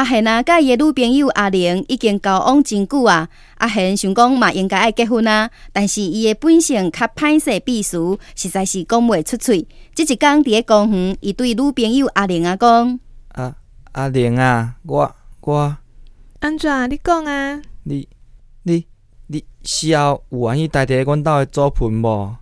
阿贤啊，甲伊诶女朋友阿玲已经交往真久啊。阿贤想讲嘛，应该爱结婚啊，但是伊诶本性较歹势避俗，实在是讲袂出喙。即一工伫咧公园，伊对女朋友阿玲啊讲：“阿，阿玲啊，我我安怎？你讲啊？你你你，需要有愿意待伫阮兜诶祖坟无？”